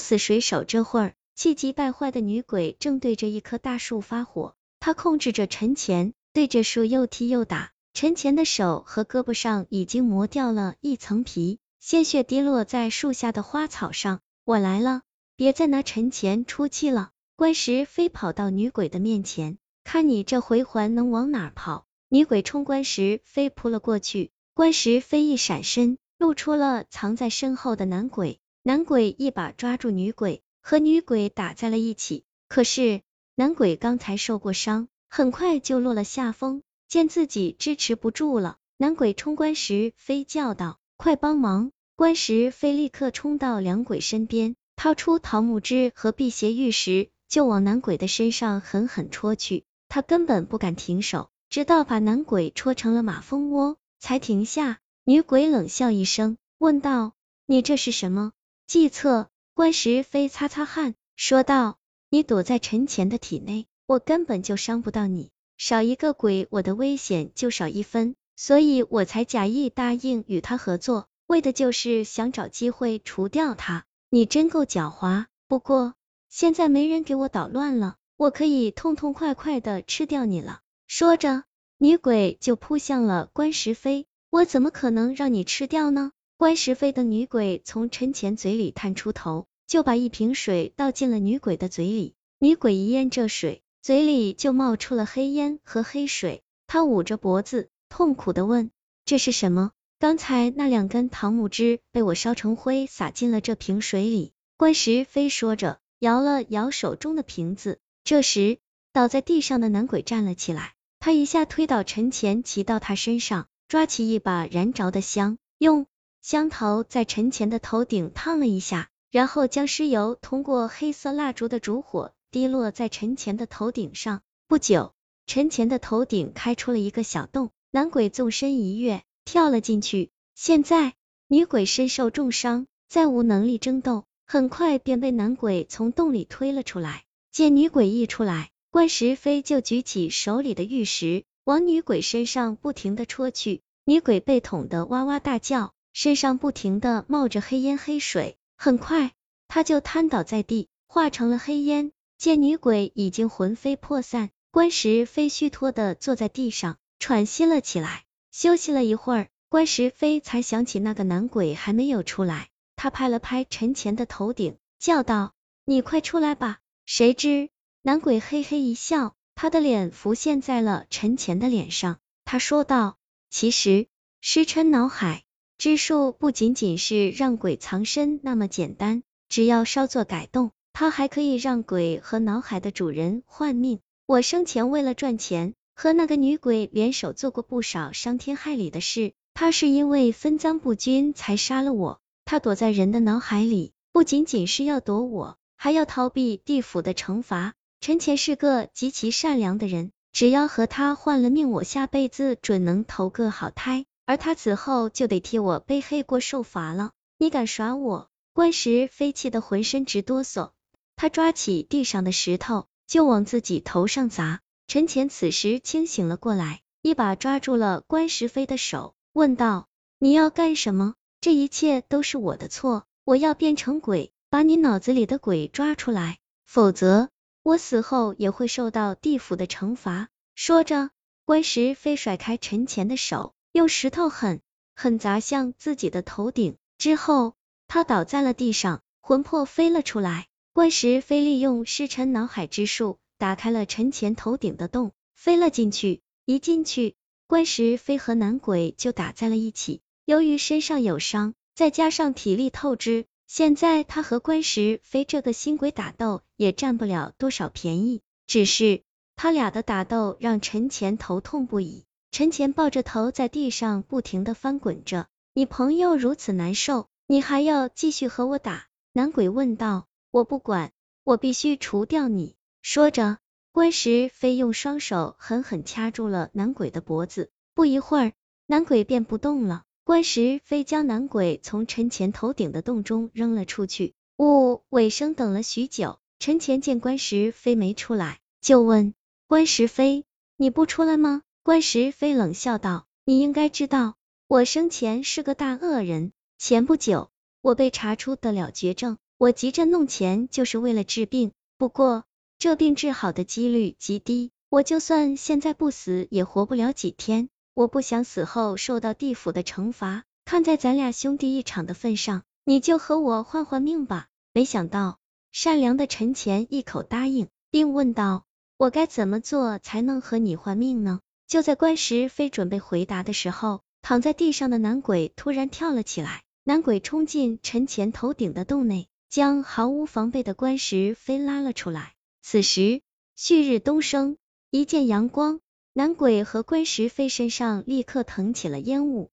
死水手。这会儿，气急败坏的女鬼正对着一棵大树发火，她控制着陈前，对着树又踢又打。陈前的手和胳膊上已经磨掉了一层皮，鲜血滴落在树下的花草上。我来了，别再拿陈前出气了。关石飞跑到女鬼的面前，看你这回环能往哪儿跑？女鬼冲关石飞扑了过去，关石飞一闪身。露出了藏在身后的男鬼，男鬼一把抓住女鬼，和女鬼打在了一起。可是男鬼刚才受过伤，很快就落了下风。见自己支持不住了，男鬼冲关时飞叫道：“快帮忙！”关时飞立刻冲到两鬼身边，掏出桃木枝和辟邪玉石，就往男鬼的身上狠狠戳去。他根本不敢停手，直到把男鬼戳成了马蜂窝，才停下。女鬼冷笑一声，问道：“你这是什么计策？”关石飞擦擦汗，说道：“你躲在陈前的体内，我根本就伤不到你。少一个鬼，我的危险就少一分，所以我才假意答应与他合作，为的就是想找机会除掉他。你真够狡猾！不过现在没人给我捣乱了，我可以痛痛快快的吃掉你了。”说着，女鬼就扑向了关石飞。我怎么可能让你吃掉呢？关石飞的女鬼从陈前嘴里探出头，就把一瓶水倒进了女鬼的嘴里。女鬼一咽这水，嘴里就冒出了黑烟和黑水。她捂着脖子，痛苦的问：“这是什么？”刚才那两根桃木枝被我烧成灰，撒进了这瓶水里。关石飞说着，摇了摇手中的瓶子。这时，倒在地上的男鬼站了起来，他一下推倒陈前，骑到他身上。抓起一把燃着的香，用香头在陈前的头顶烫了一下，然后将尸油通过黑色蜡烛的烛火滴落在陈前的头顶上。不久，陈前的头顶开出了一个小洞，男鬼纵身一跃，跳了进去。现在，女鬼身受重伤，再无能力争斗，很快便被男鬼从洞里推了出来。见女鬼一出来，关石飞就举起手里的玉石。往女鬼身上不停的戳去，女鬼被捅得哇哇大叫，身上不停的冒着黑烟黑水，很快他就瘫倒在地，化成了黑烟。见女鬼已经魂飞魄散，关石飞虚脱的坐在地上喘息了起来。休息了一会儿，关石飞才想起那个男鬼还没有出来，他拍了拍陈前的头顶，叫道：“你快出来吧！”谁知男鬼嘿嘿一笑。他的脸浮现在了陈前的脸上，他说道：“其实尸嗔脑海之术不仅仅是让鬼藏身那么简单，只要稍作改动，它还可以让鬼和脑海的主人换命。我生前为了赚钱，和那个女鬼联手做过不少伤天害理的事，他是因为分赃不均才杀了我。他躲在人的脑海里，不仅仅是要躲我，还要逃避地府的惩罚。”陈前是个极其善良的人，只要和他换了命，我下辈子准能投个好胎，而他此后就得替我背黑锅受罚了。你敢耍我？关石飞气得浑身直哆嗦，他抓起地上的石头就往自己头上砸。陈前此时清醒了过来，一把抓住了关石飞的手，问道：“你要干什么？这一切都是我的错，我要变成鬼，把你脑子里的鬼抓出来，否则。”我死后也会受到地府的惩罚。说着，关石飞甩开陈前的手，用石头狠狠砸向自己的头顶，之后他倒在了地上，魂魄飞了出来。关石飞利用尸沉脑海之术，打开了陈前头顶的洞，飞了进去。一进去，关石飞和男鬼就打在了一起。由于身上有伤，再加上体力透支。现在他和关石飞这个新鬼打斗也占不了多少便宜，只是他俩的打斗让陈前头痛不已。陈前抱着头在地上不停的翻滚着，你朋友如此难受，你还要继续和我打？男鬼问道。我不管，我必须除掉你。说着，关石飞用双手狠狠掐住了男鬼的脖子，不一会儿，男鬼便不动了。关石飞将男鬼从陈前头顶的洞中扔了出去。呜，尾声等了许久，陈前见关石飞没出来，就问关石飞：“你不出来吗？”关石飞冷笑道：“你应该知道，我生前是个大恶人。前不久，我被查出得了绝症，我急着弄钱就是为了治病，不过这病治好的几率极低，我就算现在不死也活不了几天。我不想死后受到地府的惩罚，看在咱俩兄弟一场的份上，你就和我换换命吧。没想到善良的陈乾一口答应，并问道：“我该怎么做才能和你换命呢？”就在关石飞准备回答的时候，躺在地上的男鬼突然跳了起来，男鬼冲进陈乾头顶的洞内。将毫无防备的关石飞拉了出来。此时旭日东升，一见阳光，男鬼和关石飞身上立刻腾起了烟雾，